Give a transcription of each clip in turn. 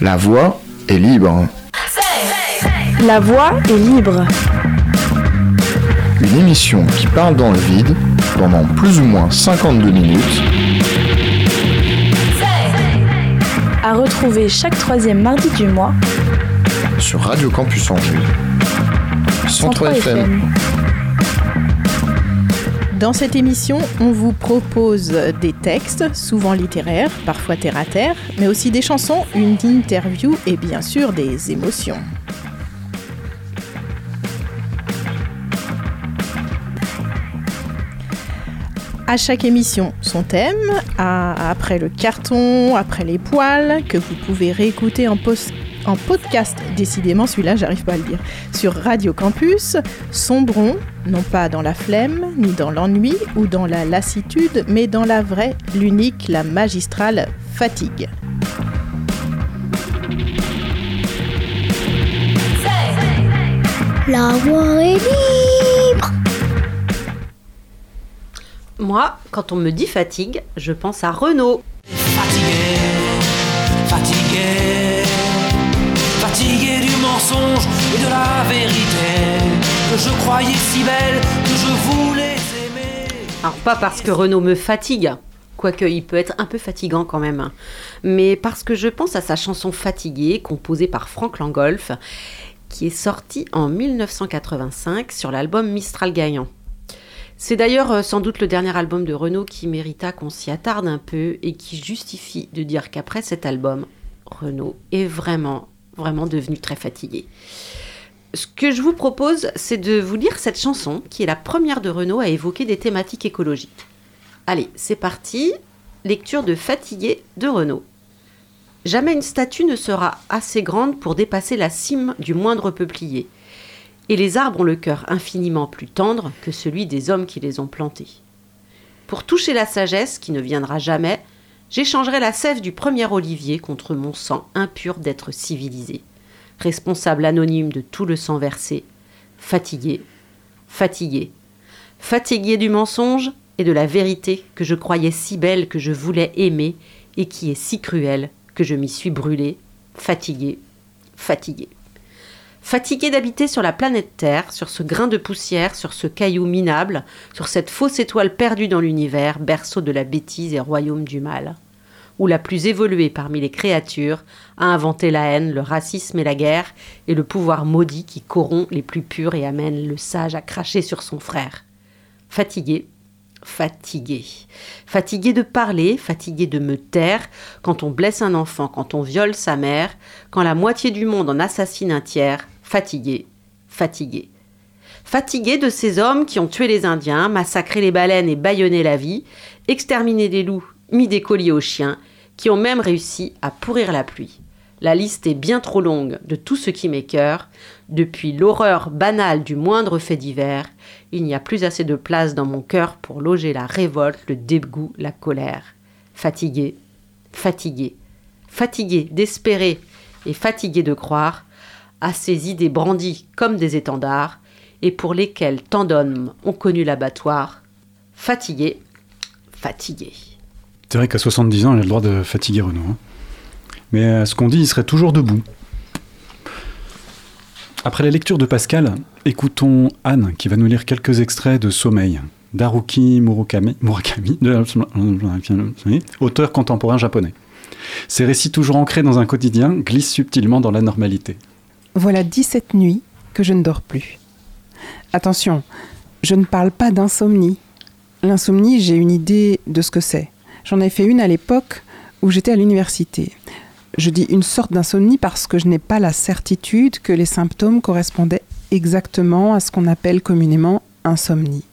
La voix est libre. La voix est libre. Une émission qui parle dans le vide pendant plus ou moins 52 minutes. À retrouver chaque troisième mardi du mois sur Radio Campus Angers. 103 FM. Dans cette émission, on vous propose des textes, souvent littéraires, parfois terre à terre, mais aussi des chansons, une interview et bien sûr des émotions. À chaque émission, son thème, après le carton, après les poils, que vous pouvez réécouter en post en podcast, décidément celui-là j'arrive pas à le dire, sur Radio Campus, sombrons, non pas dans la flemme, ni dans l'ennui ou dans la lassitude, mais dans la vraie, l'unique, la magistrale fatigue. La voix est libre Moi, quand on me dit fatigue, je pense à Renault. Fatigué, et de la vérité que je croyais si belle, que je voulais aimer. Alors pas parce que Renaud me fatigue, quoique il peut être un peu fatigant quand même, mais parce que je pense à sa chanson Fatiguée, composée par Franck Langolf, qui est sortie en 1985 sur l'album Mistral Gagnant. C'est d'ailleurs euh, sans doute le dernier album de Renaud qui mérita qu'on s'y attarde un peu et qui justifie de dire qu'après cet album, Renaud est vraiment vraiment devenu très fatigué. Ce que je vous propose, c'est de vous lire cette chanson, qui est la première de Renault à évoquer des thématiques écologiques. Allez, c'est parti. Lecture de Fatigué de Renault. Jamais une statue ne sera assez grande pour dépasser la cime du moindre peuplier. Et les arbres ont le cœur infiniment plus tendre que celui des hommes qui les ont plantés. Pour toucher la sagesse qui ne viendra jamais, J'échangerai la sève du premier olivier contre mon sang impur d'être civilisé, responsable anonyme de tout le sang versé, fatigué, fatigué, fatigué du mensonge et de la vérité que je croyais si belle que je voulais aimer et qui est si cruelle que je m'y suis brûlé, fatigué, fatigué. Fatigué d'habiter sur la planète Terre, sur ce grain de poussière, sur ce caillou minable, sur cette fausse étoile perdue dans l'univers, berceau de la bêtise et royaume du mal, où la plus évoluée parmi les créatures a inventé la haine, le racisme et la guerre, et le pouvoir maudit qui corrompt les plus purs et amène le sage à cracher sur son frère. Fatigué, fatigué. Fatigué de parler, fatigué de me taire, quand on blesse un enfant, quand on viole sa mère, quand la moitié du monde en assassine un tiers, fatigué, fatigué. Fatigué de ces hommes qui ont tué les Indiens, massacré les baleines et bâillonné la vie, exterminé des loups, mis des colliers aux chiens, qui ont même réussi à pourrir la pluie. La liste est bien trop longue de tout ce qui m'écœure, depuis l'horreur banale du moindre fait divers, il n'y a plus assez de place dans mon cœur pour loger la révolte, le dégoût, la colère. Fatigué, fatigué, fatigué d'espérer et fatigué de croire, à ces idées brandies comme des étendards, et pour lesquelles tant d'hommes ont connu l'abattoir. Fatigué, fatigué. C'est vrai qu'à 70 ans, il a le droit de fatiguer Renaud. Hein. Mais à ce qu'on dit, il serait toujours debout. Après la lecture de Pascal, écoutons Anne qui va nous lire quelques extraits de Sommeil d'Haruki Murakami, Murakami auteur contemporain japonais. Ces récits toujours ancrés dans un quotidien glissent subtilement dans la normalité. Voilà 17 nuits que je ne dors plus. Attention, je ne parle pas d'insomnie. L'insomnie, j'ai une idée de ce que c'est. J'en ai fait une à l'époque où j'étais à l'université. Je dis une sorte d'insomnie parce que je n'ai pas la certitude que les symptômes correspondaient exactement à ce qu'on appelle communément insomnie.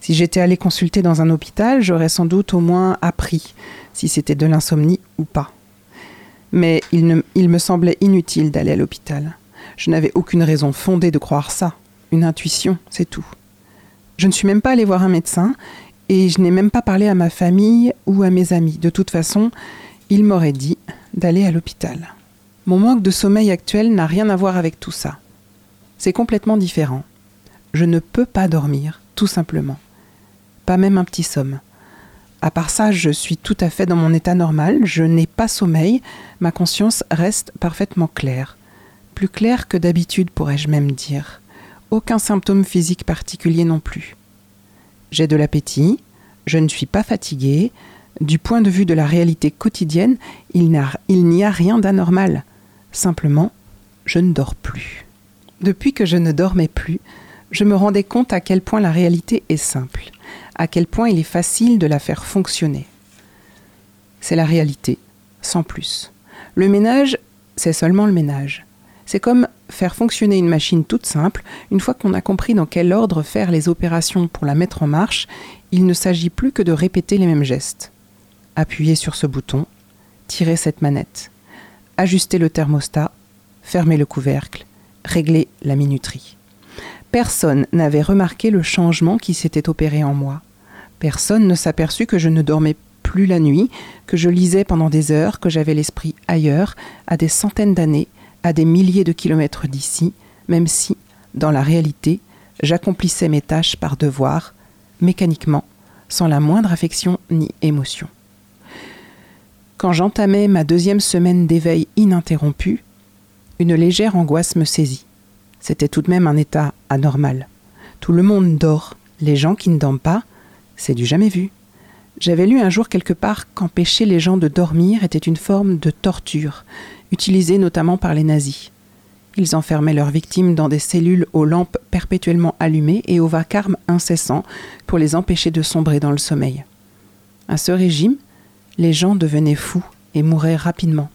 Si j'étais allé consulter dans un hôpital, j'aurais sans doute au moins appris si c'était de l'insomnie ou pas. Mais il, me semblait inutile d'aller à l'hôpital. Je n'avais aucune raison fondée de croire ça. Une intuition, c'est tout. Je ne suis même pas allé voir un médecin et je n'ai même pas parlé à ma famille ou à mes amis. De toute façon, il m'aurait dit d'aller à l'hôpital. Mon manque de sommeil actuel n'a rien à voir avec tout ça. C'est complètement différent. Je ne peux pas dormir, tout simplement. Pas même un petit somme. À part ça, je suis tout à fait dans mon état normal, je n'ai pas sommeil, ma conscience reste parfaitement claire. Plus claire que d'habitude, pourrais-je même dire. Aucun symptôme physique particulier non plus. J'ai de l'appétit, je ne suis pas fatiguée, du point de vue de la réalité quotidienne, il n'y a, rien d'anormal. Simplement, je ne dors plus. Depuis que je ne dormais plus, je me rendais compte à quel point la réalité est simple, à quel point il est facile de la faire fonctionner. C'est la réalité, sans plus. Le ménage, c'est seulement le ménage. C'est comme faire fonctionner une machine toute simple, une fois qu'on a compris dans quel ordre faire les opérations pour la mettre en marche, il ne s'agit plus que de répéter les mêmes gestes. Appuyer sur ce bouton, tirer cette manette, ajuster le thermostat, fermer le couvercle, régler la minuterie. Personne n'avait remarqué le changement qui s'était opéré en moi. Personne ne s'aperçut que je ne dormais plus la nuit, que je lisais pendant des heures, que j'avais l'esprit ailleurs, à des centaines d'années, à des milliers de kilomètres d'ici, même si, dans la réalité, j'accomplissais mes tâches par devoir, mécaniquement, sans la moindre affection ni émotion. Quand j'entamais ma deuxième semaine d'éveil ininterrompu, une légère angoisse me saisit. C'était tout de même un état anormal. Tout le monde dort. Les gens qui ne dorment pas, c'est du jamais vu. J'avais lu un jour quelque part qu'empêcher les gens de dormir était une forme de torture, utilisée notamment par les nazis. Ils enfermaient leurs victimes dans des cellules aux lampes perpétuellement allumées et au vacarme incessant pour les empêcher de sombrer dans le sommeil. À ce régime, les gens devenaient fous et mouraient rapidement.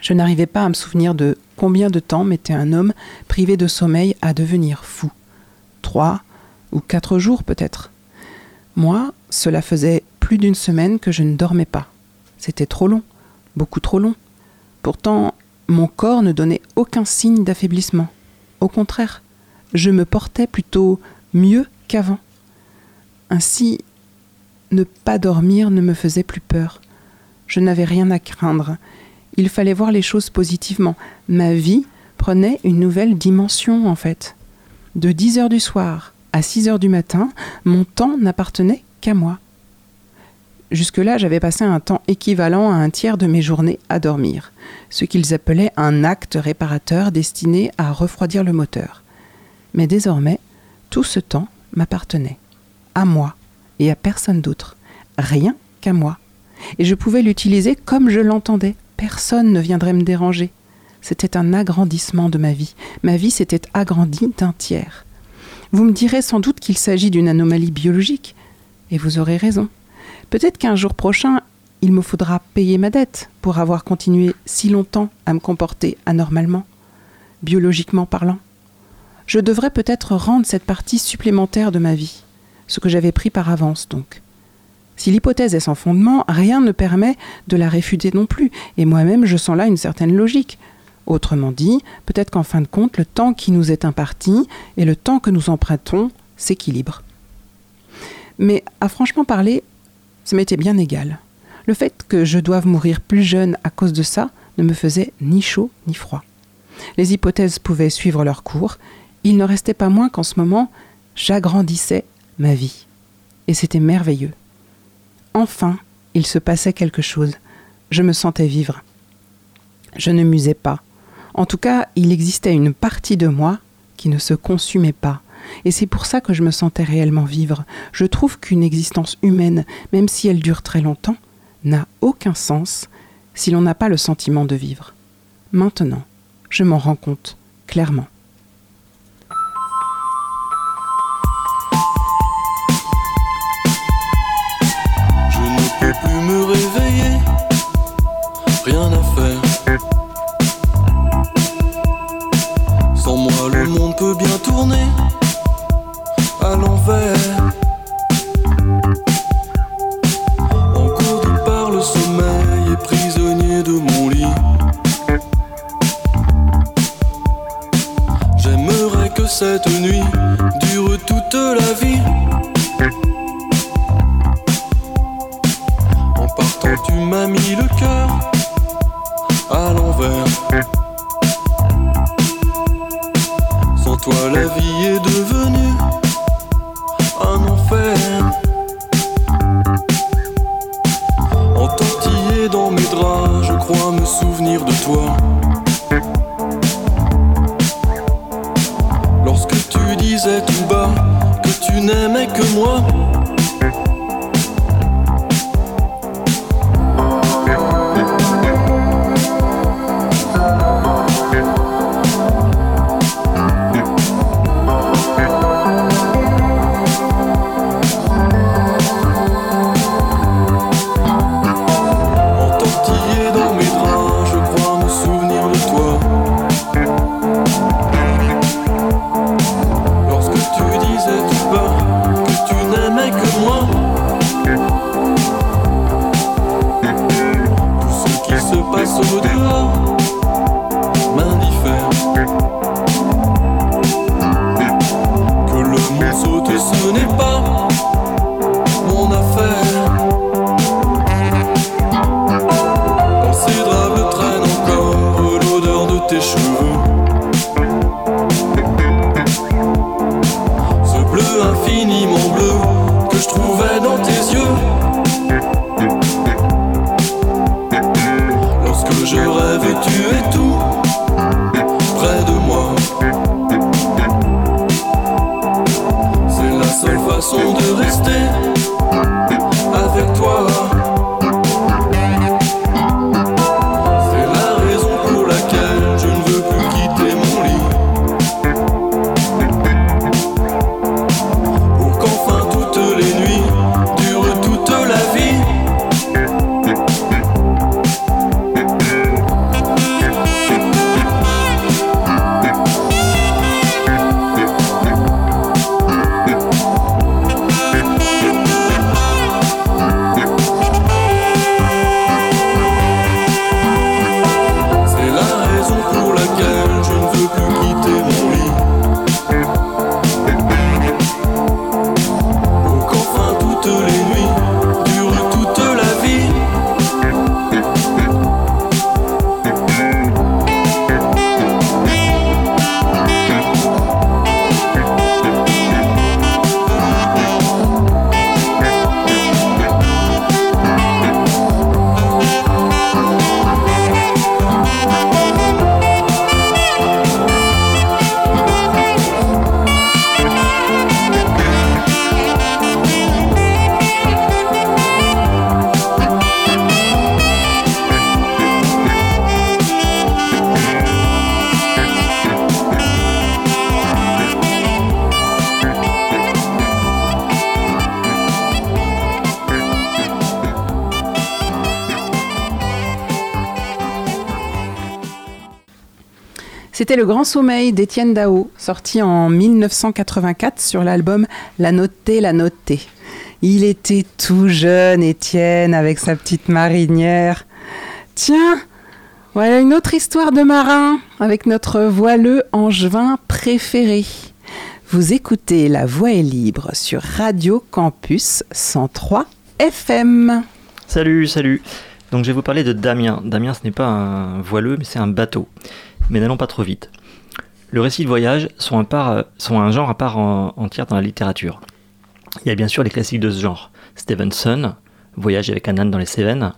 Je n'arrivais pas à me souvenir de combien de temps mettait un homme privé de sommeil à devenir fou. Trois ou quatre jours peut-être. Moi, cela faisait plus d'une semaine que je ne dormais pas. C'était trop long, beaucoup trop long. Pourtant, mon corps ne donnait aucun signe d'affaiblissement. Au contraire, je me portais plutôt mieux qu'avant. Ainsi, ne pas dormir ne me faisait plus peur. Je n'avais rien à craindre. Il fallait voir les choses positivement. Ma vie prenait une nouvelle dimension en fait. De 10 heures du soir à 6 heures du matin, mon temps n'appartenait qu'à moi. Jusque-là, j'avais passé un temps équivalent à un tiers de mes journées à dormir, ce qu'ils appelaient un acte réparateur destiné à refroidir le moteur. Mais désormais, tout ce temps m'appartenait, à moi et à personne d'autre, rien qu'à moi. Et je pouvais l'utiliser comme je l'entendais, personne ne viendrait me déranger. C'était un agrandissement de ma vie, ma vie s'était agrandie d'un tiers. Vous me direz sans doute qu'il s'agit d'une anomalie biologique, et vous aurez raison. Peut-être qu'un jour prochain, il me faudra payer ma dette pour avoir continué si longtemps à me comporter anormalement, biologiquement parlant. Je devrais peut-être rendre cette partie supplémentaire de ma vie, ce que j'avais pris par avance donc. Si l'hypothèse est sans fondement, rien ne permet de la réfuter non plus, et moi-même je sens là une certaine logique. Autrement dit, peut-être qu'en fin de compte, le temps qui nous est imparti et le temps que nous empruntons s'équilibrent. Mais à franchement parler, ça m'était bien égal. Le fait que je doive mourir plus jeune à cause de ça ne me faisait ni chaud ni froid. Les hypothèses pouvaient suivre leur cours, il ne restait pas moins qu'en ce moment, j'agrandissais ma vie. Et c'était merveilleux. Enfin, il se passait quelque chose. Je me sentais vivre. Je ne musais pas. En tout cas, il existait une partie de moi qui ne se consumait pas, et c'est pour ça que je me sentais réellement vivre. Je trouve qu'une existence humaine, même si elle dure très longtemps, n'a aucun sens si l'on n'a pas le sentiment de vivre. Maintenant, je m'en rends compte clairement. Je ne peux plus me réveiller, bien tourner à l'envers. Engourdi par le sommeil et prisonnier de mon lit. J'aimerais que cette nuit dure toute la vie. En partant, tu m'as mis le cœur à l'envers. Seule façon de rester avec toi. C'était Le Grand Sommeil d'Étienne Dao, sorti en 1984 sur l'album La Notée, La Notée. Il était tout jeune, Étienne, avec sa petite marinière. Tiens, voilà une autre histoire de marin, avec notre voileux angevin préféré. Vous écoutez La Voix est libre sur Radio Campus 103 FM. Salut, salut. Donc je vais vous parler de Damien. Damien, ce n'est pas un voileux, mais c'est un bateau. Mais n'allons pas trop vite. Le récit de voyage sont un, genre à part en- entière dans la littérature. Il y a bien sûr les classiques de ce genre. Stevenson, Voyage avec un âne dans les Cévennes,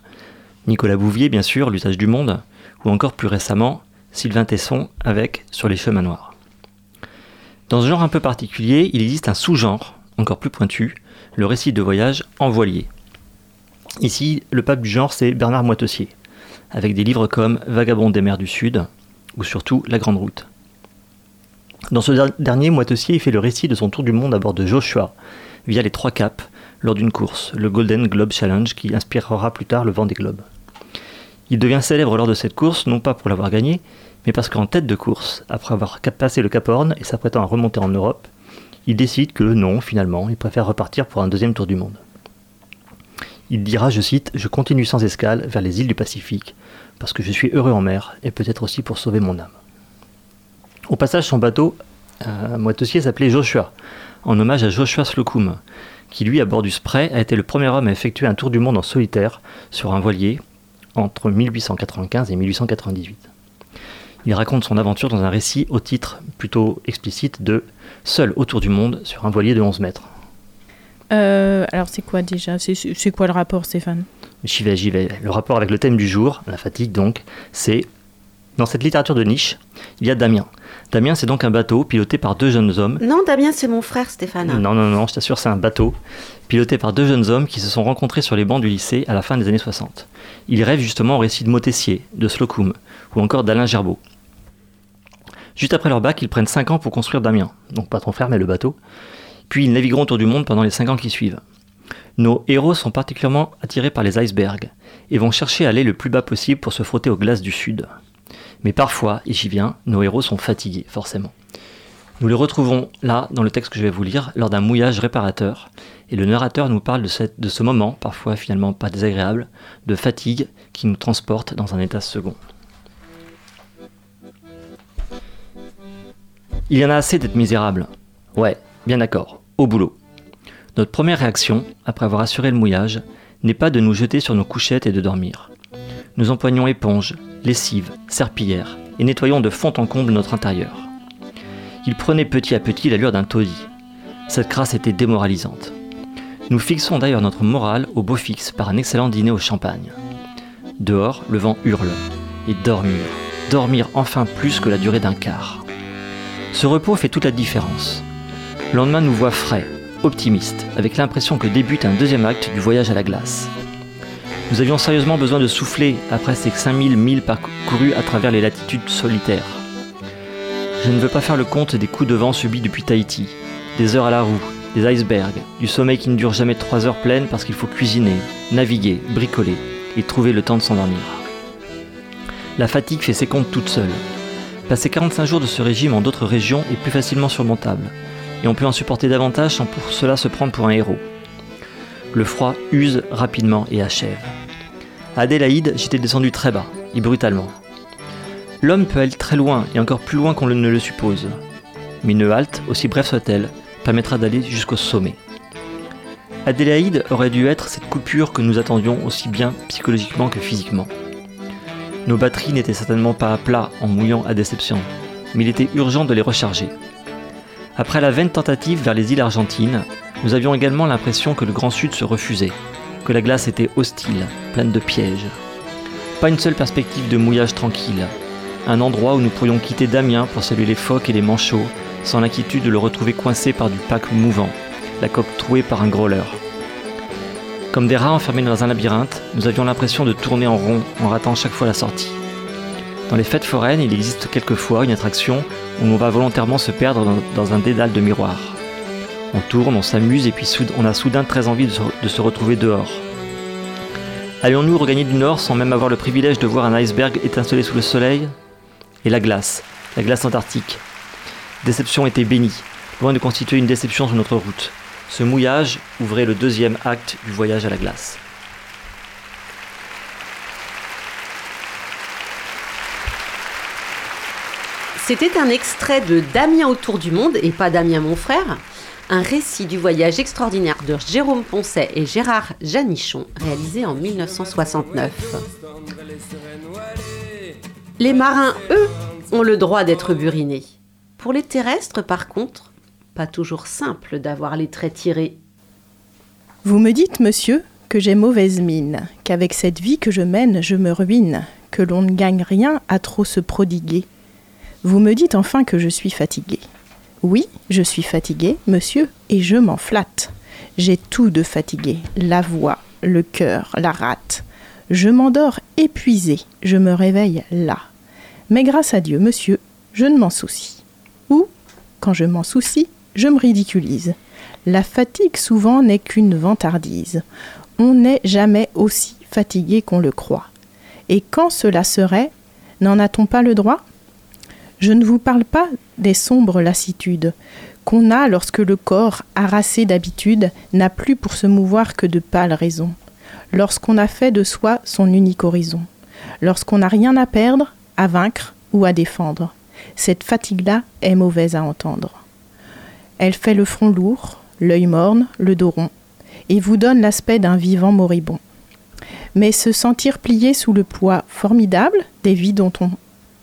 Nicolas Bouvier, bien sûr, L'usage du monde, ou encore plus récemment, Sylvain Tesson avec Sur les chemins noirs. Dans ce genre un peu particulier, il existe un sous-genre, encore plus pointu, le récit de voyage en voilier. Ici, le pape du genre, c'est Bernard Moitessier, avec des livres comme Vagabond des mers du Sud, ou surtout La Grande Route. Dans ce der- dernier, Moitessier fait le récit de son tour du monde à bord de Joshua, via les trois caps, lors d'une course, le Golden Globe Challenge, qui inspirera plus tard le vent des globes. Il devient célèbre lors de cette course, non pas pour l'avoir gagné, mais parce qu'en tête de course, après avoir passé le Cap Horn et s'apprêtant à remonter en Europe, il décide que non, finalement, il préfère repartir pour un deuxième tour du monde. Il dira, je cite, Je continue sans escale vers les îles du Pacifique, parce que je suis heureux en mer, et peut-être aussi pour sauver mon âme. Au passage, son bateau, euh, Moitessier, s'appelait Joshua, en hommage à Joshua Slocum, qui lui, à bord du Spray, a été le premier homme à effectuer un tour du monde en solitaire sur un voilier entre 1895 et 1898. Il raconte son aventure dans un récit au titre plutôt explicite de Seul autour du monde sur un voilier de 11 mètres. Euh, alors, c'est quoi déjà? C'est c'est quoi le rapport, Stéphane? J'y vais, j'y vais. Le rapport avec le thème du jour, la fatigue donc, c'est Dans cette littérature de niche, il y a Damien. Damien, c'est donc un bateau piloté par deux jeunes hommes. Non, Damien, c'est mon frère Stéphane. Non, non, non, je t'assure, c'est un bateau piloté par deux jeunes hommes qui se sont rencontrés sur les bancs du lycée à la fin des années 60. Ils rêvent justement au récit de Motessier, de Slocum ou encore d'Alain Gerbeau. Juste après leur bac, ils prennent 5 ans pour construire Damien, donc pas ton frère mais le bateau. Puis ils navigueront autour du monde pendant les 5 ans qui suivent. Nos héros sont particulièrement attirés par les icebergs et vont chercher à aller le plus bas possible pour se frotter aux glaces du sud. Mais parfois, et j'y viens, nos héros sont fatigués, forcément. Nous les retrouvons là, dans le texte que je vais vous lire, lors d'un mouillage réparateur, et le narrateur nous parle de, de ce moment, parfois finalement pas désagréable, de fatigue qui nous transporte dans un état second. Il y en a assez d'être misérable. Ouais, bien d'accord, au boulot. Notre première réaction, après avoir assuré le mouillage, n'est pas de nous jeter sur nos couchettes et de dormir. Nous empoignons éponge, lessive, serpillière et nettoyons de fond en comble notre intérieur. Il prenait petit à petit l'allure d'un taudis. Cette crasse était démoralisante. Nous fixons d'ailleurs notre morale au beau fixe par un excellent dîner au champagne. Dehors, le vent hurle. Et dormir, dormir enfin plus que la durée d'un quart. Ce repos fait toute la différence. Le lendemain nous voit frais, optimistes, avec l'impression que débute un deuxième acte du voyage à la glace. Nous avions sérieusement besoin de souffler après ces 5000 milles parcourus à travers les latitudes solitaires. Je ne veux pas faire le compte des coups de vent subis depuis Tahiti, des heures à la roue, des icebergs, du sommeil qui ne dure jamais 3 heures pleines parce qu'il faut cuisiner, naviguer, bricoler et trouver le temps de s'endormir. La fatigue fait ses comptes toute seule. Passer 45 jours de ce régime en d'autres régions est plus facilement surmontable, et on peut en supporter davantage sans pour cela se prendre pour un héros. Le froid use rapidement et achève. Adélaïde, j'étais descendu très bas, et brutalement. L'homme peut aller très loin, et encore plus loin qu'on ne le suppose. Mais une halte, aussi brève soit-elle, permettra d'aller jusqu'au sommet. Adélaïde aurait dû être cette coupure que nous attendions aussi bien psychologiquement que physiquement. Nos batteries n'étaient certainement pas à plat en mouillant à déception, mais il était urgent de les recharger. Après la vaine tentative vers les îles argentines, nous avions également l'impression que le Grand Sud se refusait, que la glace était hostile, pleine de pièges. Pas une seule perspective de mouillage tranquille, un endroit où nous pourrions quitter Damien pour saluer les phoques et les manchots, sans l'inquiétude de le retrouver coincé par du pack mouvant, la coque trouée par un growler. Comme des rats enfermés dans un labyrinthe, nous avions l'impression de tourner en rond en ratant chaque fois la sortie. Dans les fêtes foraines, il existe quelquefois une attraction où on va volontairement se perdre dans, un dédale de miroirs. On tourne, on s'amuse et puis on a soudain très envie de se, de se retrouver dehors. Allions-nous regagner du nord sans même avoir le privilège de voir un iceberg étinceler sous le soleil? Et la glace, la glace antarctique. Déception était bénie, loin de constituer une déception sur notre route. Ce mouillage ouvrait le deuxième acte du voyage à la glace. C'était un extrait de Damien autour du monde, et pas Damien mon frère, un récit du voyage extraordinaire de Jérôme Poncet et Gérard Janichon, réalisé en 1969. Les marins, eux, ont le droit d'être burinés. Pour les terrestres, par contre, pas toujours simple d'avoir les traits tirés. Vous me dites, monsieur, que j'ai mauvaise mine, qu'avec cette vie que je mène, je me ruine, que l'on ne gagne rien à trop se prodiguer. Vous me dites enfin que je suis fatigué. Oui, je suis fatigué, monsieur, et je m'en flatte. J'ai tout de fatigué, la voix, le cœur, la rate. Je m'endors épuisé, je me réveille là. Mais grâce à Dieu, monsieur, je ne m'en soucie. Ou, quand je m'en soucie, je me ridiculise. La fatigue souvent n'est qu'une vantardise. On n'est jamais aussi fatigué qu'on le croit. Et quand cela serait, n'en a-t-on pas le droit? Je ne vous parle pas des sombres lassitudes qu'on a lorsque le corps, harassé d'habitude, n'a plus pour se mouvoir que de pâles raisons, lorsqu'on a fait de soi son unique horizon, lorsqu'on n'a rien à perdre, à vaincre ou à défendre. Cette fatigue-là est mauvaise à entendre. Elle fait le front lourd, l'œil morne, le dos rond, et vous donne l'aspect d'un vivant moribond. Mais se sentir plié sous le poids formidable des vies dont, on,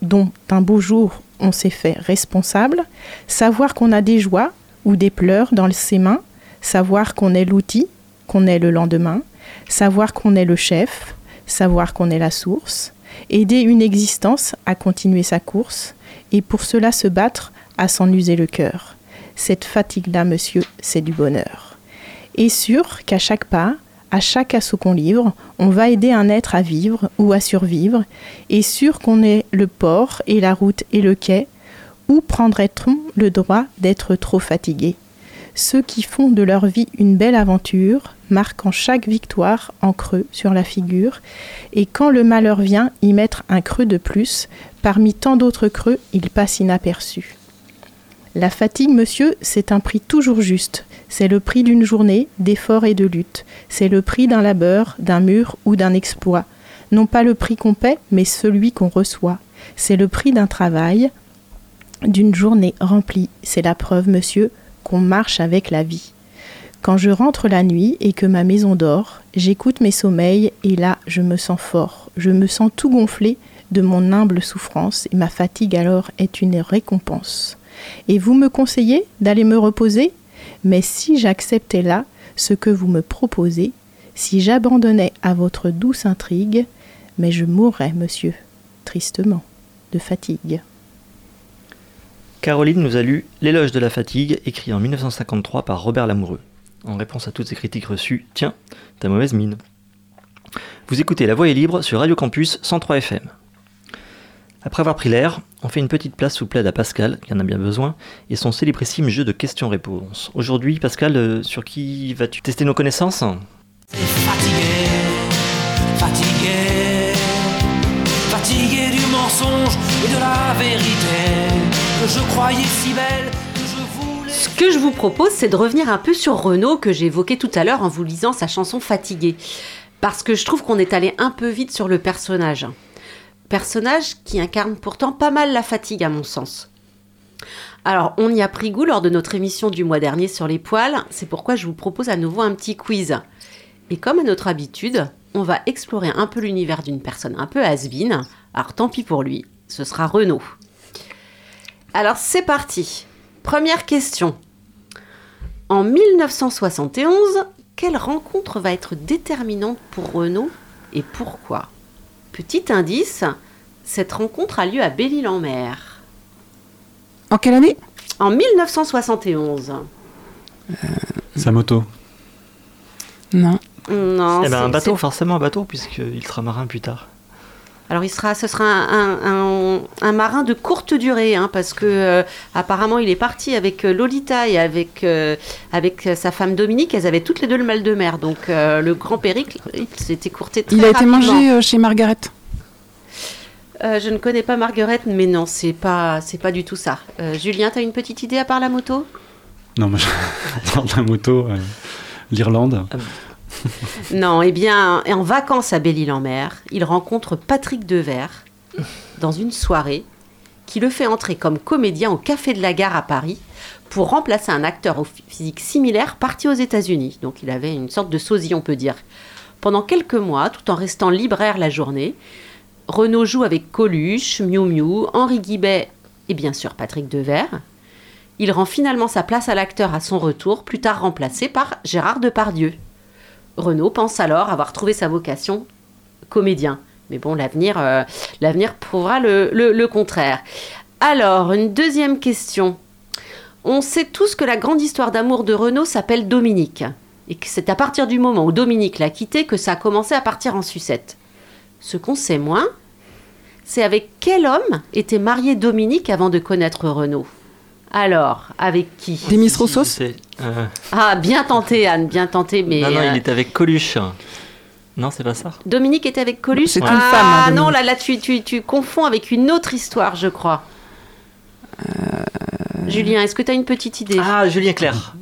dont un beau jour on s'est fait responsable, savoir qu'on a des joies ou des pleurs dans ses mains, savoir qu'on est l'outil, qu'on est le lendemain, savoir qu'on est le chef, savoir qu'on est la source, aider une existence à continuer sa course, et pour cela se battre à s'en user le cœur. Cette fatigue-là, monsieur, c'est du bonheur. Et sûr qu'à chaque pas, à chaque assaut qu'on livre, on va aider un être à vivre ou à survivre, et sûr qu'on est le port et la route et le quai, où prendrait-on le droit d'être trop fatigué Ceux qui font de leur vie une belle aventure, marquant chaque victoire en creux sur la figure, et quand le malheur vient y mettre un creux de plus, parmi tant d'autres creux, il passe inaperçu. La fatigue, monsieur, c'est un prix toujours juste. C'est le prix d'une journée, d'effort et de lutte. C'est le prix d'un labeur, d'un mur ou d'un exploit. Non pas le prix qu'on paie, mais celui qu'on reçoit. C'est le prix d'un travail, d'une journée remplie. C'est la preuve, monsieur, qu'on marche avec la vie. Quand je rentre la nuit et que ma maison dort, j'écoute mes sommeils et là, je me sens fort. Je me sens tout gonflé de mon humble souffrance et ma fatigue alors est une récompense. Et vous me conseillez d'aller me reposer? Mais si j'acceptais là ce que vous me proposez, si j'abandonnais à votre douce intrigue, mais je mourrais, monsieur, tristement, de fatigue. Caroline nous a lu L'éloge de la fatigue, écrit en 1953 par Robert Lamoureux. En réponse à toutes ces critiques reçues, tiens, ta mauvaise mine. Vous écoutez La Voix est libre sur Radio Campus 103 FM. Après avoir pris l'air, on fait une petite place sous plaid à Pascal, qui en a bien besoin, et son célébrissime jeu de questions-réponses. Aujourd'hui, Pascal, euh, sur qui vas-tu tester nos connaissances? Fatigué, fatigué, fatigué du mensonge et de la vérité que je croyais si belle que je voulais. Ce que je vous propose, c'est de revenir un peu sur Renaud que j'ai évoqué tout à l'heure en vous lisant sa chanson Fatigué. Parce que je trouve qu'on est allé un peu vite sur le personnage. Personnage qui incarne pourtant pas mal la fatigue à mon sens. Alors, on y a pris goût lors de notre émission du mois dernier sur les poils, c'est pourquoi je vous propose à nouveau un petit quiz. Et comme à notre habitude, on va explorer un peu l'univers d'une personne un peu has-been. Alors tant pis pour lui, ce sera Renaud. Alors c'est parti. Première question. En 1971, quelle rencontre va être déterminante pour Renaud et pourquoi? Petit indice, cette rencontre a lieu à Belle-Île-en-Mer. En quelle année? En 1971. Sa moto. Non. Non, Eh ben, un bateau, forcément un bateau, puisqu'il sera marin plus tard. Alors il sera, ce sera un, un- un- un marin de courte durée, hein, parce que euh, apparemment il est parti avec euh, Lolita et avec euh, avec sa femme Dominique. Elles avaient toutes les deux le mal de mer, donc euh, le grand périple il s'est écourté très Il a été mangé euh, chez Margaret. Euh, je ne connais pas Marguerite, mais non, c'est pas c'est pas du tout ça. Euh, Julien, t'as une petite idée à part la moto? Non, moi, je- la moto, euh, l'Irlande. Non, eh bien, en vacances à Belle-Île-en-Mer, il rencontre Patrick Devers dans une soirée qui le fait entrer comme comédien au Café de la Gare à Paris pour remplacer un acteur au physique similaire parti aux États-Unis. Donc il avait une sorte de sosie, on peut dire. Pendant quelques mois, tout en restant libraire la journée, Renaud joue avec Coluche, Miu Miu, Henri Guibet et bien sûr Patrick Devers. Il rend finalement sa place à l'acteur à son retour, plus tard remplacé par Gérard Depardieu. Renaud pense alors avoir trouvé sa vocation comédien. Mais bon, l'avenir, euh, prouvera le, le- le contraire. Alors, une deuxième question. On sait tous que la grande histoire d'amour de Renaud s'appelle Dominique. Et que c'est à partir du moment où Dominique l'a quitté que ça a commencé à partir en sucette. Ce qu'on sait moins, c'est avec quel homme était marié Dominique avant de connaître Renaud? Alors, avec qui Demis Roussos. Euh, Ah, bien tenté, Anne, bien tenté, mais... non, non, euh, il était avec Coluche. Non, c'est pas ça Dominique était avec Coluche C'est une ah, femme, hein, non, là, là tu, tu, tu confonds avec une autre histoire, je crois. Julien, est-ce que tu as une petite idée? Ah, Julien Clerc.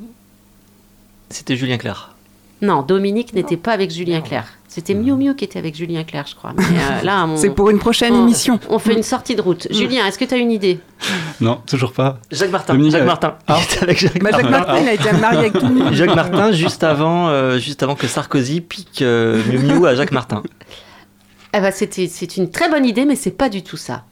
C'était Julien Clerc. Non, Dominique n'était pas avec Julien Clerc. C'était Miu Miu qui était avec Julien Clerc, je crois. Mais euh, là, on, C'est pour une prochaine on- émission. On fait une sortie de route. Julien, est-ce que tu as une idée? Non, toujours pas. Jacques Martin. Dominique, Jacques euh, Martin. ah. Avec Jacques Bah, Jacques Martin. Martin, il a été marié avec tout le monde. Jacques Martin, juste avant, euh, juste avant que Sarkozy pique euh, Miu Miu à Jacques Martin. Eh ben, c'était, c'est une très bonne idée, mais c'est pas du tout ça.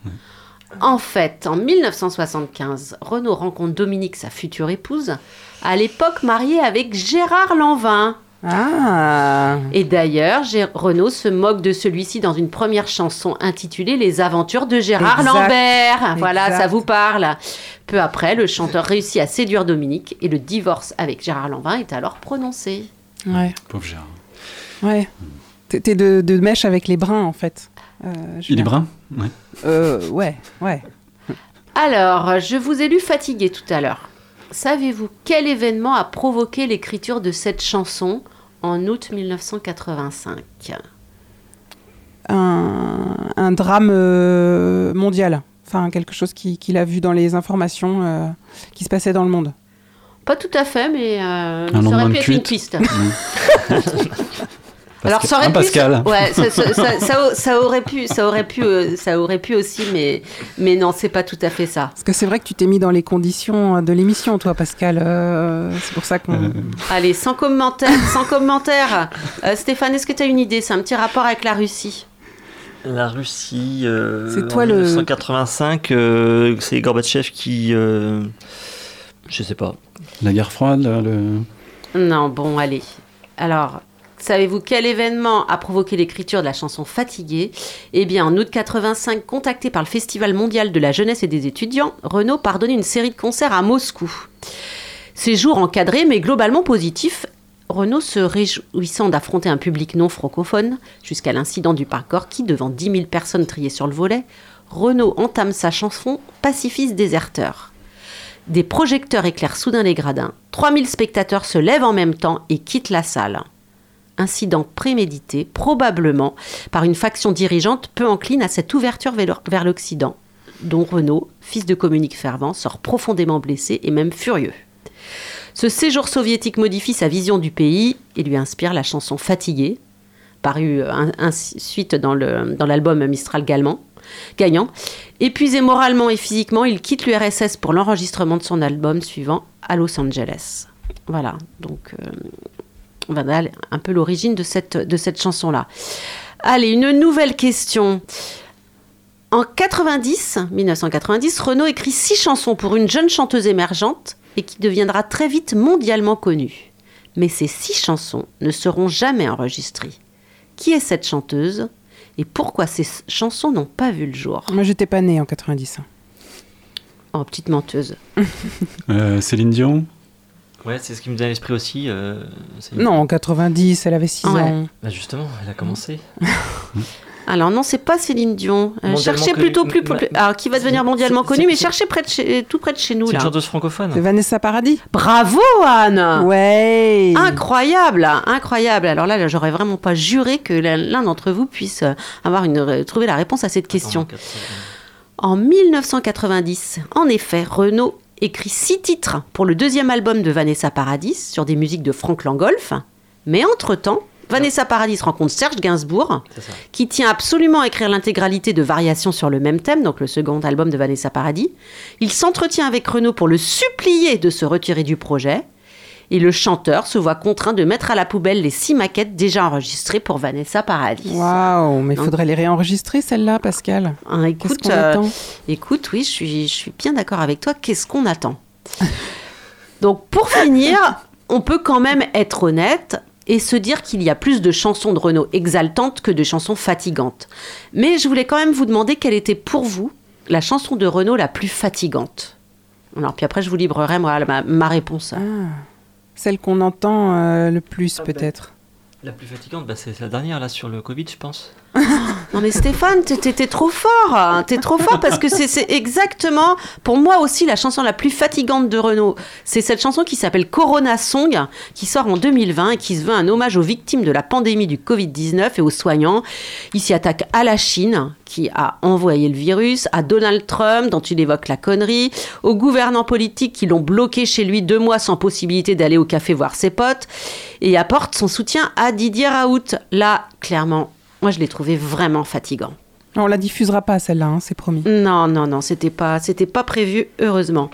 En fait, en 1975, Renaud rencontre Dominique, sa future épouse, à l'époque mariée avec Gérard Lanvin. Ah Et d'ailleurs, Renaud se moque de celui-ci dans une première chanson intitulée Les aventures de Gérard Exact. Lambert. Voilà, Exact. ça vous parle. Peu après, le chanteur réussit à séduire Dominique et le divorce avec Gérard Lambert est alors prononcé. Ouais, Pauvre Gérard. ouais. T'es de, de mèche avec les brins, en fait. Euh, Il est brun Ouais. Euh, ouais, ouais. Alors, je vous ai lu fatigué tout à l'heure. Savez-vous quel événement a provoqué l'écriture de cette chanson en août 1985 Un, un drame euh, mondial. Enfin, quelque chose qui- qu'il a vu dans les informations euh, qui se passait dans le monde. Pas tout à fait, mais euh, ça aurait pu être une piste. Alors ça aurait hein, pu, Pascal ouais, ça, ça- ça- ça- ça aurait pu, ça aurait pu, euh, ça aurait pu aussi, mais mais non, c'est pas tout à fait ça. Parce que c'est vrai que tu t'es mis dans les conditions de l'émission, toi, Pascal. Euh, c'est pour ça qu'on. Euh, Allez, sans commentaire, sans commentaire. Euh, Stéphane, est-ce que tu as une idée? C'est un petit rapport avec la Russie. La Russie, euh, C'est toi en le- 1985, euh, c'est Gorbatchev qui... euh, je sais pas. La guerre froide, là, le... Non, bon, allez. Alors, savez-vous quel événement a provoqué l'écriture de la chanson Fatigué Eh bien, en août 85, contacté par le Festival mondial de la jeunesse et des étudiants, Renaud part donner une série de concerts à Moscou. Séjour encadré, mais globalement positif. Renaud se réjouissant d'affronter un public non francophone, jusqu'à l'incident du parc Gorky devant 10 000 personnes triées sur le volet, Renaud entame sa chanson Pacifiste déserteur. Des projecteurs éclairent soudain les gradins. 3000 spectateurs se lèvent en même temps et quittent la salle. Incident prémédité, probablement par une faction dirigeante peu encline à cette ouverture vers l'Occident, dont Renaud, fils de communique fervent, sort profondément blessé et même furieux. Ce séjour soviétique modifie sa vision du pays et lui inspire la chanson Fatigué, parue euh, ensuite dans le- dans l'album Mistral. Gagnant. Épuisé moralement et physiquement, il quitte l'URSS pour l'enregistrement de son album suivant à Los Angeles. Voilà, donc euh, voilà un peu l'origine de cette, de cette chanson-là. Allez, une nouvelle question. En 90, 1990, Renaud écrit six chansons pour une jeune chanteuse émergente et qui deviendra très vite mondialement connue. Mais ces six chansons ne seront jamais enregistrées. Qui est cette chanteuse et pourquoi ces chansons n'ont pas vu le jour? Moi, j'étais pas née en 90. Oh, petite menteuse. Euh, Céline Dion? Ouais, c'est ce qui me vient à l'esprit aussi. euh, c'est- Non, en 90, elle avait 6 Ouais. ans. Bah justement, elle a commencé. Alors non, c'est pas Céline Dion. Euh, cherchez plutôt plus... Alors, qui va devenir mondialement connue, mais cherchez près de chez- tout près de chez nous, C'est une chanteuse francophone. C'est Vanessa Paradis Bravo, Anne Ouais Incroyable, incroyable. Alors là, là, j'aurais vraiment pas juré que l'un d'entre vous puisse euh, avoir une, euh, trouver la réponse à cette question. En 1990, en effet, Renaud écrit six titres pour le deuxième album de Vanessa Paradis sur des musiques de Frank Langolf. Mais entre-temps, Vanessa Paradis rencontre Serge Gainsbourg, qui tient absolument à écrire l'intégralité de Variations sur le même thème, donc le second album de Vanessa Paradis. Il s'entretient avec Renaud pour le supplier de se retirer du projet. Et le chanteur se voit contraint de mettre à la poubelle les six maquettes déjà enregistrées pour Vanessa Paradis. Waouh, mais il faudrait les réenregistrer, celles-là, Pascal? Hein, écoute, euh, Écoute, oui, je suis, je suis bien d'accord avec toi. Qu'est-ce qu'on attend? Donc, pour finir, on peut quand même être honnête et se dire qu'il y a plus de chansons de Renaud exaltantes que de chansons fatigantes. Mais je voulais quand même vous demander quelle était pour vous la chanson de Renaud la plus fatigante. Alors, puis après, je vous livrerai moi ma, ma réponse. Ah, celle qu'on entend euh, le plus, Ah, peut-être. La plus fatigante, bah, c'est la dernière là sur le Covid, je pense. Non mais Stéphane, t'es- trop fort, hein. t'es trop fort parce que c'est exactement pour moi aussi la chanson la plus fatigante de Renaud. C'est cette chanson qui s'appelle Corona Song, qui sort en 2020 et qui se veut un hommage aux victimes de la pandémie du Covid-19 et aux soignants. Il s'y attaque à la Chine, qui a envoyé le virus, à Donald Trump, dont il évoque la connerie, aux gouvernants politiques qui l'ont bloqué chez lui deux mois sans possibilité d'aller au café voir ses potes, et apporte son soutien à Didier Raoult. Là, clairement, moi je l'ai trouvé vraiment fatigant. On la diffusera pas, celle-là, hein, c'est promis. Non, non, non, c'était pas, c'était pas prévu, heureusement.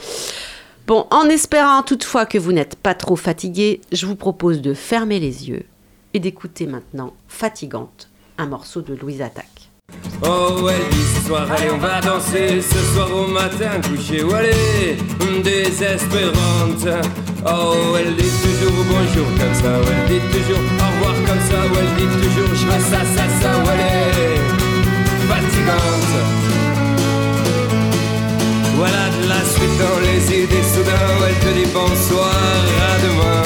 Bon, en espérant toutefois que vous n'êtes pas trop fatigué, je vous propose de fermer les yeux et d'écouter maintenant Fatigante, un morceau de Louise Attaque. Oh elle dit ce soir allez on va danser. Ce soir au matin coucher ou allez Désespérante. Oh elle dit toujours bonjour comme ça ou elle dit toujours au revoir comme ça ou elle dit toujours je veux ça ça ça ou elle fatigante. Voilà de la suite dans les idées. Soudain où elle te dit bonsoir à demain.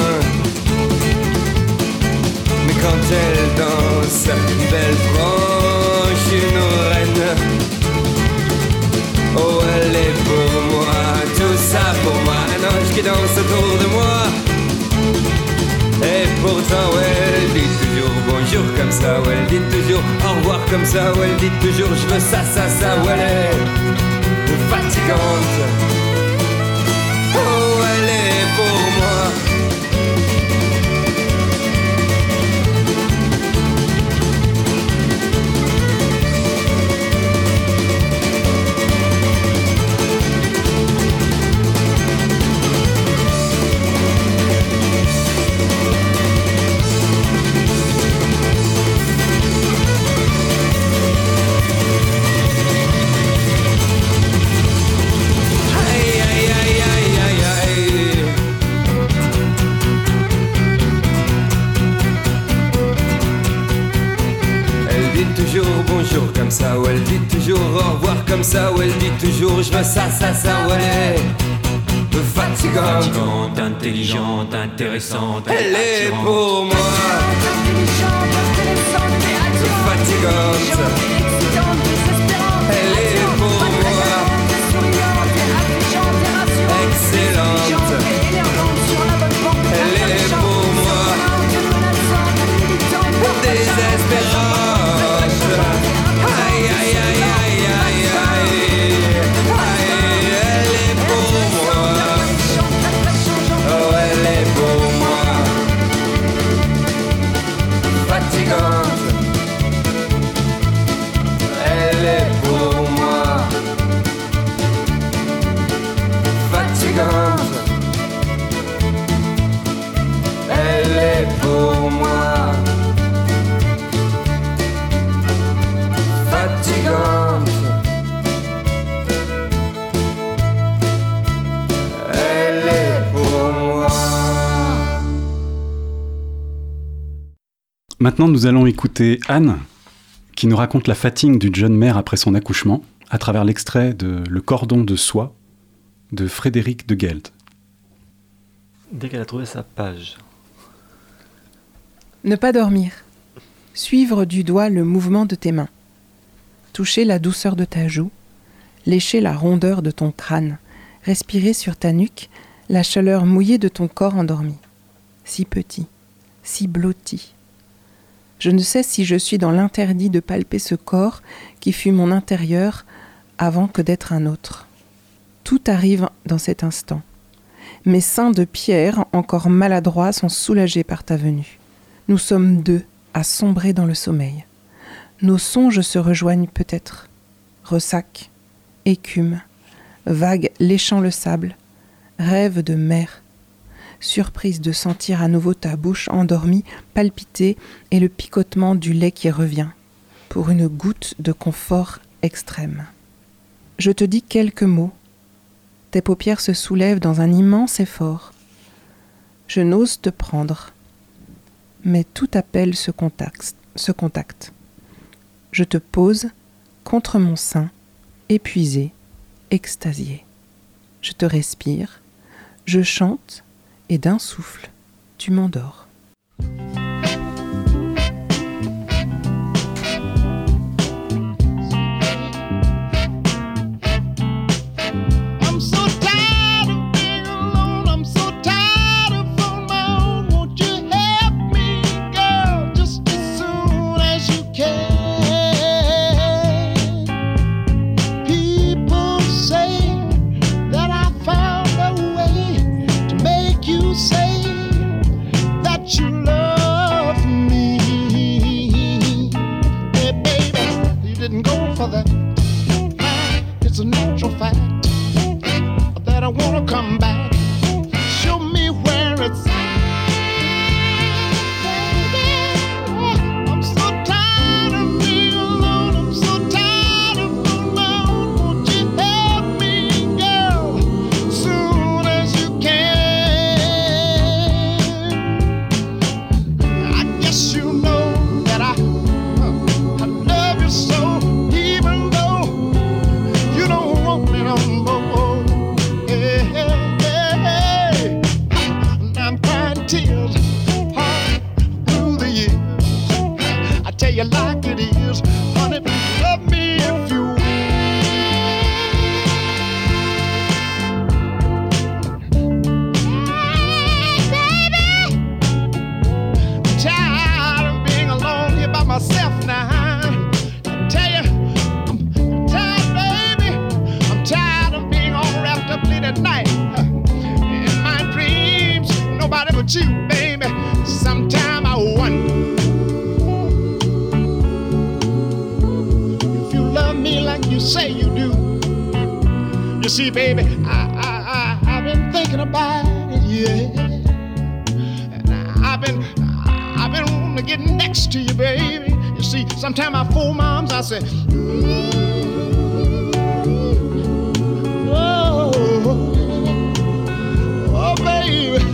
Mais quand elle danse, belle franche, une reine. Oh, elle est pour moi, tout ça pour moi, un ange qui danse autour de moi. Et pourtant, elle dit toujours bonjour comme ça, elle dit toujours au revoir comme ça, elle dit toujours je veux ça, ça, ça, elle est fatigante. Je veux ça, ça, ça, ou elle est fatigante. Intelligente, intéressante. Elle est pour moi fatigante. Maintenant, nous allons écouter Anne, qui nous raconte la fatigue d'une jeune mère après son accouchement, à travers l'extrait de Le cordon de soie de Frédéric de Gelt. Dès qu'elle a trouvé sa page. Ne pas dormir. Suivre du doigt le mouvement de tes mains. Toucher la douceur de ta joue. Lécher la rondeur de ton crâne. Respirer sur ta nuque la chaleur mouillée de ton corps endormi. Si petit, si blotti. Je ne sais si je suis dans l'interdit de palper ce corps qui fut mon intérieur avant que d'être un autre. Tout arrive dans cet instant. Mes seins de pierre, encore maladroits, sont soulagés par ta venue. Nous sommes deux à sombrer dans le sommeil. Nos songes se rejoignent peut-être. Ressac, écume, vague léchant le sable, rêve de mer. Surprise de sentir à nouveau ta bouche endormie palpiter et le picotement du lait qui revient, pour une goutte de confort extrême. Je te dis quelques mots. Tes paupières se soulèvent dans un immense effort. Je n'ose te prendre mais tout appelle ce contact, contact. Je te pose contre mon sein, épuisé, extasié. Je te respire, je chante, et d'un souffle, tu m'endors. say you do. You see, baby, I, I, I, I've been thinking about it, yeah. And I, I've been, I've been wanting to get next to you, baby. You see, sometimes I fool moms, I say, oh, oh, baby.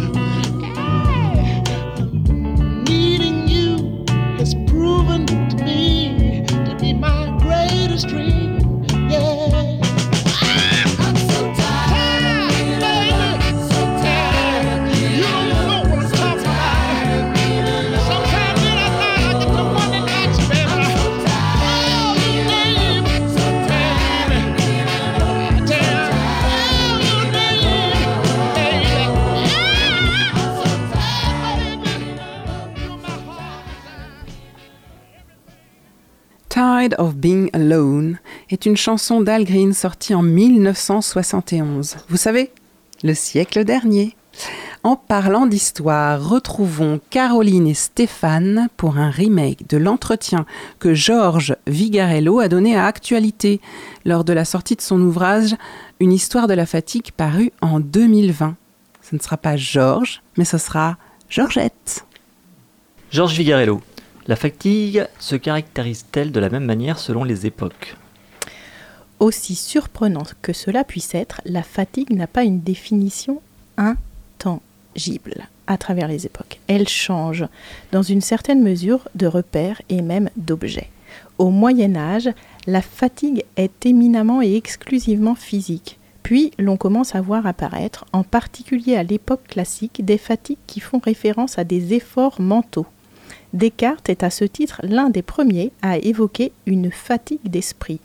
Of Being Alone est une chanson d'Al Green sortie en 1971. Vous savez, le siècle dernier. En parlant d'histoire, retrouvons Caroline et Stéphane pour un remake de l'entretien que Georges Vigarello a donné à Actualité lors de la sortie de son ouvrage Une histoire de la fatigue paru en 2020. Ce ne sera pas Georges, mais ce sera Georgette. Georges Vigarello. La fatigue se caractérise-t-elle de la même manière selon les époques? Aussi surprenant que cela puisse être, la fatigue n'a pas une définition intangible à travers les époques. Elle change dans une certaine mesure de repères et même d'objets. Au Moyen Âge, la fatigue est éminemment et exclusivement physique. Puis l'on commence à voir apparaître, en particulier à l'époque classique, des fatigues qui font référence à des efforts mentaux. Descartes est à ce titre l'un des premiers à évoquer une fatigue d'esprit,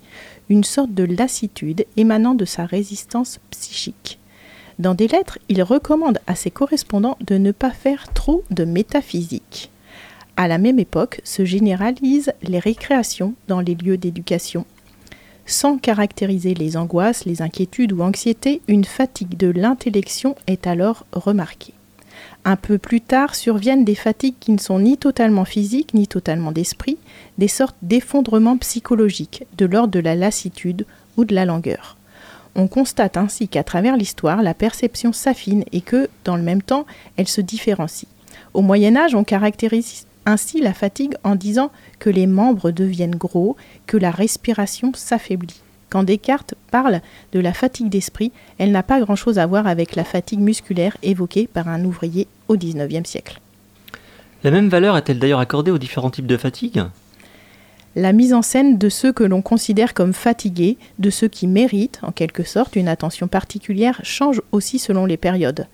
une sorte de lassitude émanant de sa résistance psychique. Dans des lettres, il recommande à ses correspondants de ne pas faire trop de métaphysique. À la même époque se généralisent les récréations dans les lieux d'éducation. Sans caractériser les angoisses, les inquiétudes ou anxiétés, une fatigue de l'intellection est alors remarquée. Un peu plus tard surviennent des fatigues qui ne sont ni totalement physiques ni totalement d'esprit, des sortes d'effondrements psychologiques, de l'ordre de la lassitude ou de la langueur. On constate ainsi qu'à travers l'histoire, la perception s'affine et que, dans le même temps, elle se différencie. Au Moyen Âge, on caractérise ainsi la fatigue en disant que les membres deviennent gros, que la respiration s'affaiblit. Quand Descartes parle de la fatigue d'esprit, elle n'a pas grand-chose à voir avec la fatigue musculaire évoquée par un ouvrier au XIXe siècle. La même valeur est-elle d'ailleurs accordée aux différents types de fatigue? La mise en scène de ceux que l'on considère comme fatigués, de ceux qui méritent, en quelque sorte, une attention particulière, change aussi selon les périodes.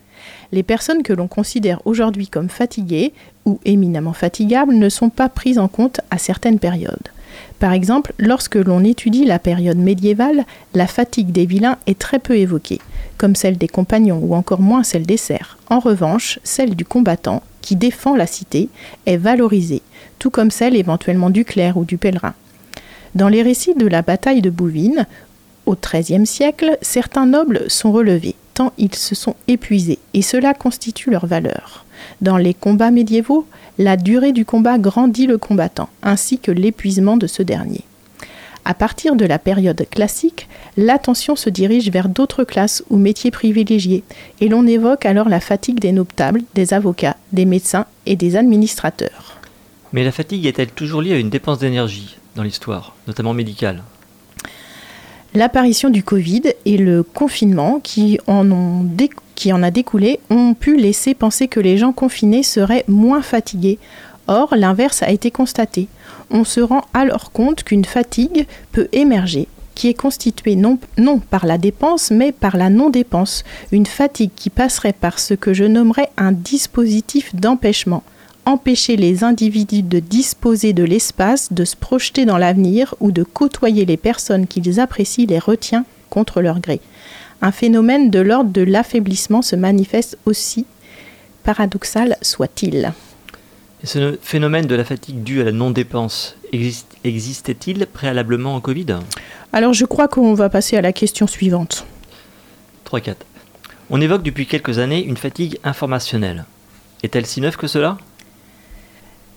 Les personnes que l'on considère aujourd'hui comme fatiguées ou éminemment fatigables ne sont pas prises en compte à certaines périodes. Par exemple, lorsque l'on étudie la période médiévale, la fatigue des vilains est très peu évoquée, comme celle des compagnons ou encore moins celle des serfs. En revanche, celle du combattant, qui défend la cité, est valorisée, tout comme celle éventuellement du clerc ou du pèlerin. Dans les récits de la bataille de Bouvines, au XIIIe siècle, certains nobles sont relevés, tant ils se sont épuisés, et cela constitue leur valeur. Dans les combats médiévaux, la durée du combat grandit le combattant, ainsi que l'épuisement de ce dernier. À partir de la période classique, l'attention se dirige vers d'autres classes ou métiers privilégiés, et l'on évoque alors la fatigue des notables, des avocats, des médecins et des administrateurs. Mais la fatigue est-elle toujours liée à une dépense d'énergie dans l'histoire, notamment médicale? L'apparition du Covid et le confinement qui en, a découlé ont pu laisser penser que les gens confinés seraient moins fatigués. Or, l'inverse a été constaté. On se rend alors compte qu'une fatigue peut émerger, qui est constituée non, non par la dépense, mais par la non-dépense. Une fatigue qui passerait par ce que je nommerais un dispositif d'empêchement empêcher les individus de disposer de l'espace, de se projeter dans l'avenir ou de côtoyer les personnes qu'ils apprécient les retient contre leur gré. Un phénomène de l'ordre de l'affaiblissement se manifeste aussi, paradoxal soit-il. Ce phénomène de la fatigue due à la non-dépense existait-il préalablement au Covid? Alors je crois qu'on va passer à la question suivante. 3-4. On évoque depuis quelques années une fatigue informationnelle. Est-elle si neuve que cela?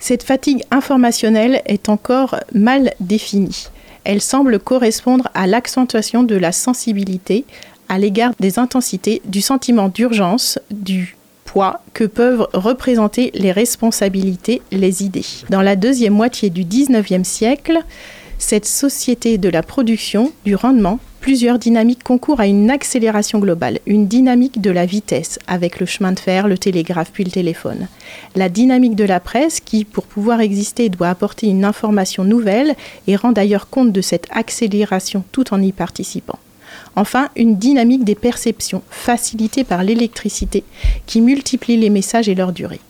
Cette fatigue informationnelle est encore mal définie. Elle semble correspondre à l'accentuation de la sensibilité, à l'égard des intensités du sentiment d'urgence, du poids que peuvent représenter les responsabilités, les idées. Dans la deuxième moitié du 19e siècle, cette société de la production, du rendement, plusieurs dynamiques concourent à une accélération globale, une dynamique de la vitesse avec le chemin de fer, le télégraphe puis le téléphone. La dynamique de la presse qui, pour pouvoir exister, doit apporter une information nouvelle et rend d'ailleurs compte de cette accélération tout en y participant. Enfin, une dynamique des perceptions facilitée par l'électricité qui multiplie les messages et leur durée.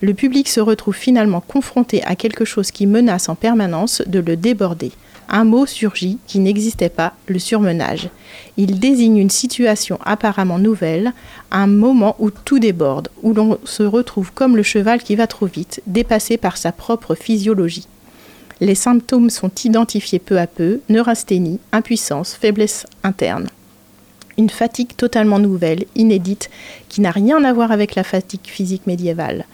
Le public se retrouve finalement confronté à quelque chose qui menace en permanence de le déborder. Un mot surgit qui n'existait pas, le surmenage. Il désigne une situation apparemment nouvelle, un moment où tout déborde, où l'on se retrouve comme le cheval qui va trop vite, dépassé par sa propre physiologie. Les symptômes sont identifiés peu à peu, neurasthénie, impuissance, faiblesse interne. Une fatigue totalement nouvelle, inédite, qui n'a rien à voir avec la fatigue physique médiévale.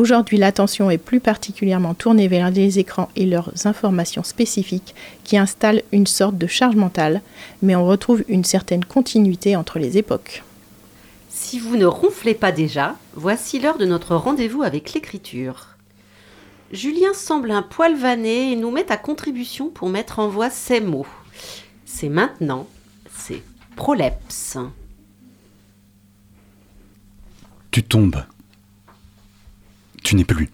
Aujourd'hui, l'attention est plus particulièrement tournée vers les écrans et leurs informations spécifiques qui installent une sorte de charge mentale, mais on retrouve une certaine continuité entre les époques. Si vous ne ronflez pas déjà, voici l'heure de notre rendez-vous avec l'écriture. Julien semble un poil vanné et nous met à contribution pour mettre en voix ces mots. C'est maintenant, c'est prolepse. Tu tombes. Tu plus.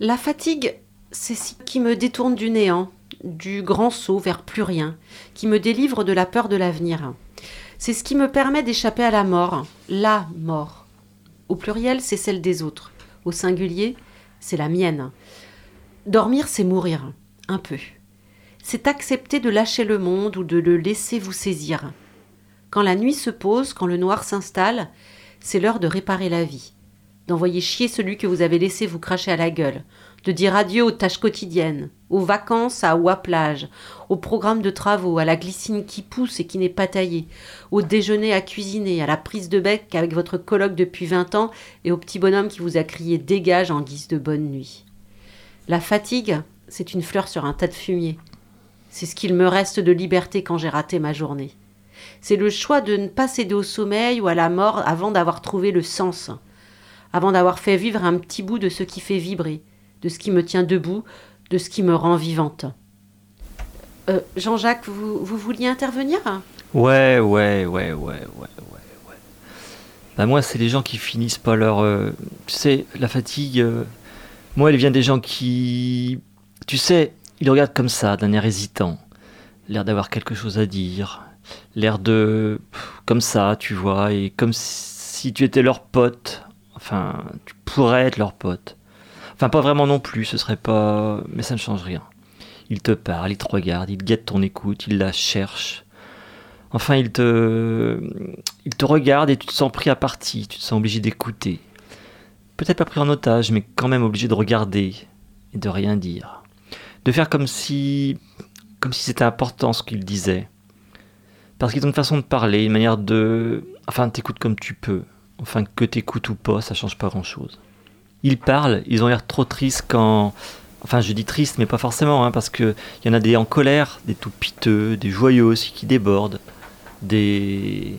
La fatigue, c'est ce qui me détourne du néant, du grand saut vers plus rien, qui me délivre de la peur de l'avenir. C'est ce qui me permet d'échapper à la mort, la mort. Au pluriel, c'est celle des autres. Au singulier, c'est la mienne. Dormir, c'est mourir, un peu. C'est accepter de lâcher le monde ou de le laisser vous saisir. Quand la nuit se pose, quand le noir s'installe, c'est l'heure de réparer la vie, d'envoyer chier celui que vous avez laissé vous cracher à la gueule, de dire adieu aux tâches quotidiennes, aux vacances à ou plage, au programme de travaux, à la glycine qui pousse et qui n'est pas taillée, au déjeuner à cuisiner, à la prise de bec avec votre colloque depuis vingt ans et au petit bonhomme qui vous a crié dégage en guise de bonne nuit. La fatigue, c'est une fleur sur un tas de fumier. C'est ce qu'il me reste de liberté quand j'ai raté ma journée. C'est le choix de ne pas céder au sommeil ou à la mort avant d'avoir trouvé le sens, avant d'avoir fait vivre un petit bout de ce qui fait vibrer, de ce qui me tient debout, de ce qui me rend vivante. Euh, Jean-Jacques, vous, vouliez intervenir? Ouais, ouais, ouais, ouais, ouais, ouais. Bah moi, c'est les gens qui finissent pas leur... euh, tu sais, la fatigue... euh, moi, elle vient des gens qui... Tu sais, ils regardent comme ça, d'un air hésitant. L'air d'avoir quelque chose à dire. L'air de... Comme ça, tu vois, et comme si tu étais leur pote. Enfin, tu pourrais être leur pote. Enfin, pas vraiment non plus, ce serait pas... Mais ça ne change rien. Ils te parlent, ils te regardent, ils guettent ton écoute, ils la cherchent. Enfin, ils te, ils te regardent et tu te sens pris à partie, tu te sens obligé d'écouter. Peut-être pas pris en otage, mais quand même obligé de regarder et de rien dire. De faire comme si, comme si c'était important ce qu'ils disaient. Parce qu'ils ont une façon de parler, une manière de... Enfin, t'écoutes comme tu peux. Enfin, que t'écoutes ou pas, ça change pas grand-chose. Ils parlent, ils ont l'air trop tristes quand... Enfin, je dis triste, mais pas forcément, hein, parce qu'il y en a des en colère, des tout piteux, des joyeux aussi qui débordent, des...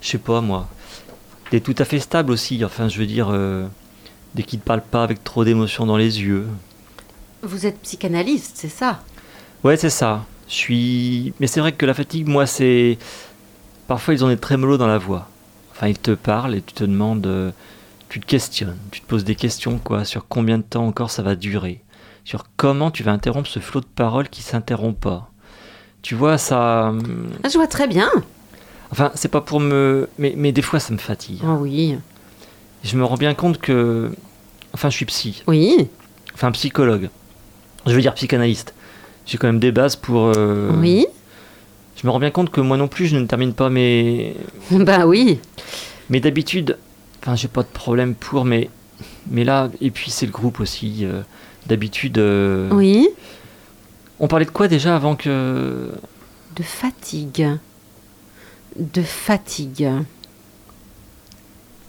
Je sais pas, moi. Des tout à fait stables aussi, enfin, je veux dire... euh, des qui ne parlent pas avec trop d'émotion dans les yeux. Vous êtes psychanalyste, c'est ça? Ouais, c'est ça. Je suis. Mais c'est vrai que la fatigue, moi, c'est. Parfois, ils ont des trémolos dans la voix. Enfin, ils te parlent et tu te demandes. euh, Tu te questionnes. Tu te poses des questions, quoi, sur combien de temps encore ça va durer. Sur comment tu vas interrompre ce flot de paroles qui s'interrompt pas. Tu vois, ça. Ah, Je vois très bien. Enfin, c'est pas pour me. Mais, mais des fois, ça me fatigue. Ah oui. Je me rends bien compte que. Enfin, je suis psy. Oui. Enfin, psychologue. Je veux dire psychanalyste. J'ai quand même des bases pour. euh, Oui. Je me rends bien compte que moi non plus, je ne termine pas mes. Bah oui. Mais d'habitude, enfin, j'ai pas de problème pour, mais, mais là, et puis c'est le groupe aussi. euh, d'habitude. euh, Oui. On parlait de quoi déjà avant que. De fatigue. De fatigue.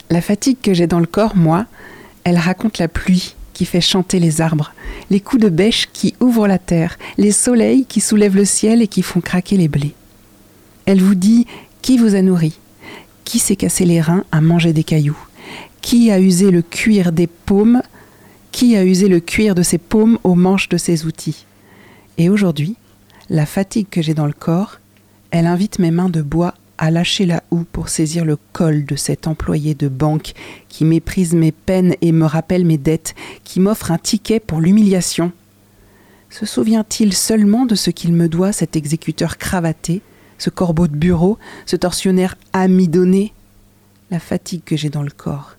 La fatigue que j'ai dans le corps, moi, elle raconte la pluie qui fait chanter les arbres, les coups de bêche qui ouvrent la terre, les soleils qui soulèvent le ciel et qui font craquer les blés. Elle vous dit qui vous a nourri, qui s'est cassé les reins à manger des cailloux, qui a usé le cuir des paumes, qui a usé le cuir de ses paumes aux manches de ses outils? Et aujourd'hui, la fatigue que j'ai dans le corps, elle invite mes mains de bois à lâcher la houe pour saisir le col de cet employé de banque qui méprise mes peines et me rappelle mes dettes, qui m'offre un ticket pour l'humiliation. Se souvient-il seulement de ce qu'il me doit, cet exécuteur cravaté, ce corbeau de bureau, ce tortionnaire amidonné? La fatigue que j'ai dans le corps.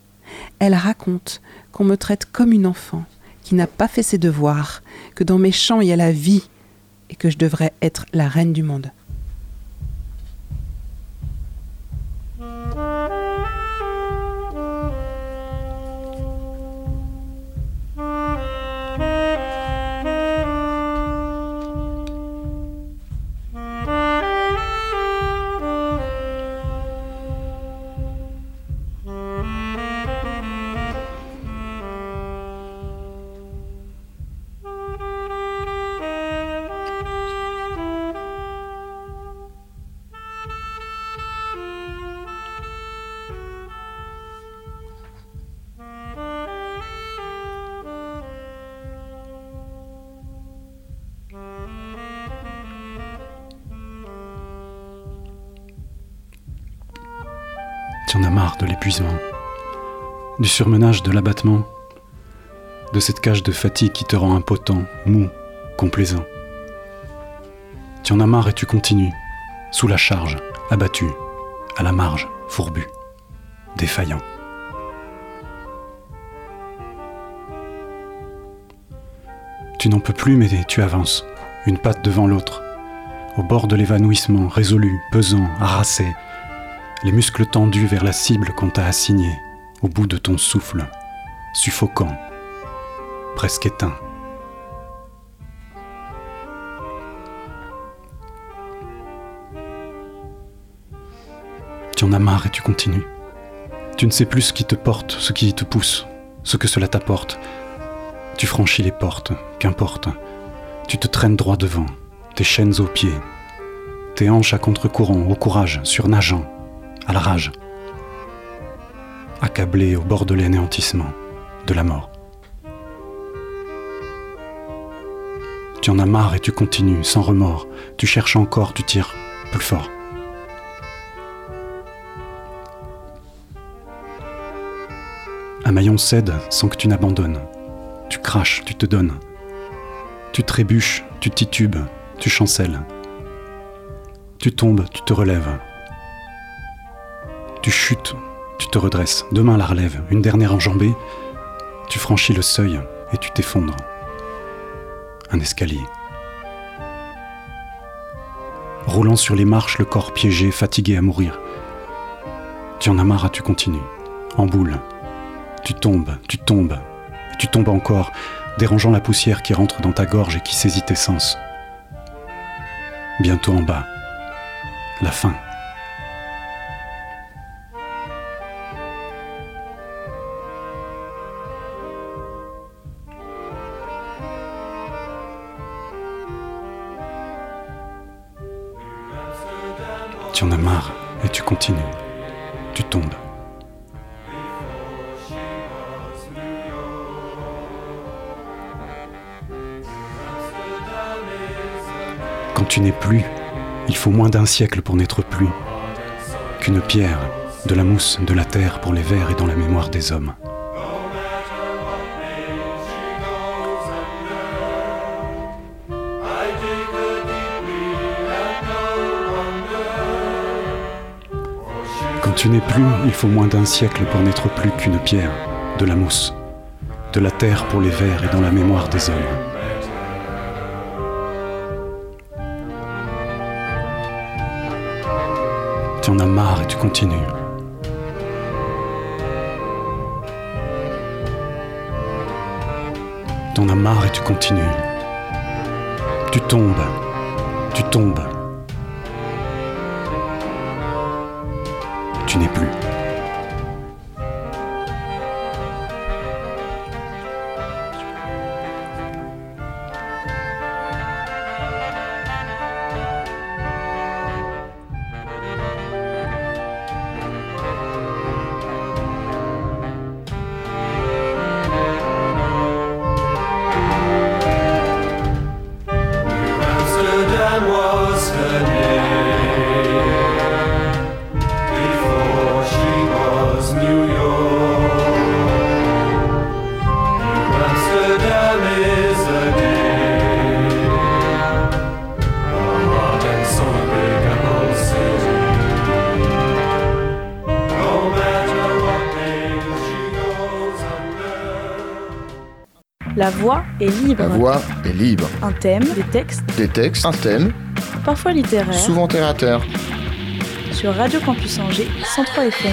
Elle raconte qu'on me traite comme une enfant, qui n'a pas fait ses devoirs, que dans mes champs il y a la vie, et que je devrais être la reine du monde. As marre de l'épuisement, du surmenage de l'abattement, de cette cage de fatigue qui te rend impotent, mou, complaisant. Tu en as marre et tu continues, sous la charge, abattu, à la marge, fourbu, défaillant. Tu n'en peux plus, mais tu avances, une patte devant l'autre, au bord de l'évanouissement, résolu, pesant, harassé, les muscles tendus vers la cible qu'on t'a assignée, au bout de ton souffle, suffocant, presque éteint. Tu en as marre et tu continues. Tu ne sais plus ce qui te porte, ce qui te pousse, ce que cela t'apporte. Tu franchis les portes, qu'importe. Tu te traînes droit devant, tes chaînes aux pieds, tes hanches à contre-courant, au courage, surnageant, à la rage, accablé au bord de l'anéantissement, de la mort. Tu en as marre et tu continues, sans remords. Tu cherches encore, tu tires plus fort. Un maillon cède sans que tu n'abandonnes. Tu craches, tu te donnes. Tu trébuches, tu titubes, tu chancelles. Tu tombes, tu te relèves. Tu chutes, tu te redresses. Demain la relève, une dernière enjambée. Tu franchis le seuil et tu t'effondres. Un escalier. Roulant sur les marches, le corps piégé, fatigué à mourir. Tu en as marre, tu continues. En boule. Tu tombes, tu tombes, tu tombes encore, dérangeant la poussière qui rentre dans ta gorge et qui saisit tes sens. Bientôt en bas. La fin. Tu n'es plus, il faut moins d'un siècle pour n'être plus qu'une pierre, de la mousse, de la terre pour les vers et dans la mémoire des hommes. Quand tu n'es plus, il faut moins d'un siècle pour n'être plus qu'une pierre, de la mousse, de la terre pour les vers et dans la mémoire des hommes. Tu en as marre et tu continues. Tu en as marre et tu continues. Tu tombes. Tu tombes. Tu n'es plus. La voix est libre. La voix est libre. Un thème, des textes, Des textes, un thème, parfois littéraires, souvent terre à terre. sur Radio Campus Angers 103 FM.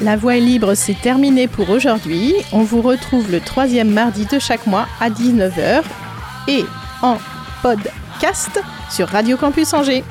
La voix est libre, c'est terminé pour aujourd'hui. On vous retrouve le troisième mardi de chaque mois à 19h et en podcast sur Radio Campus Angers.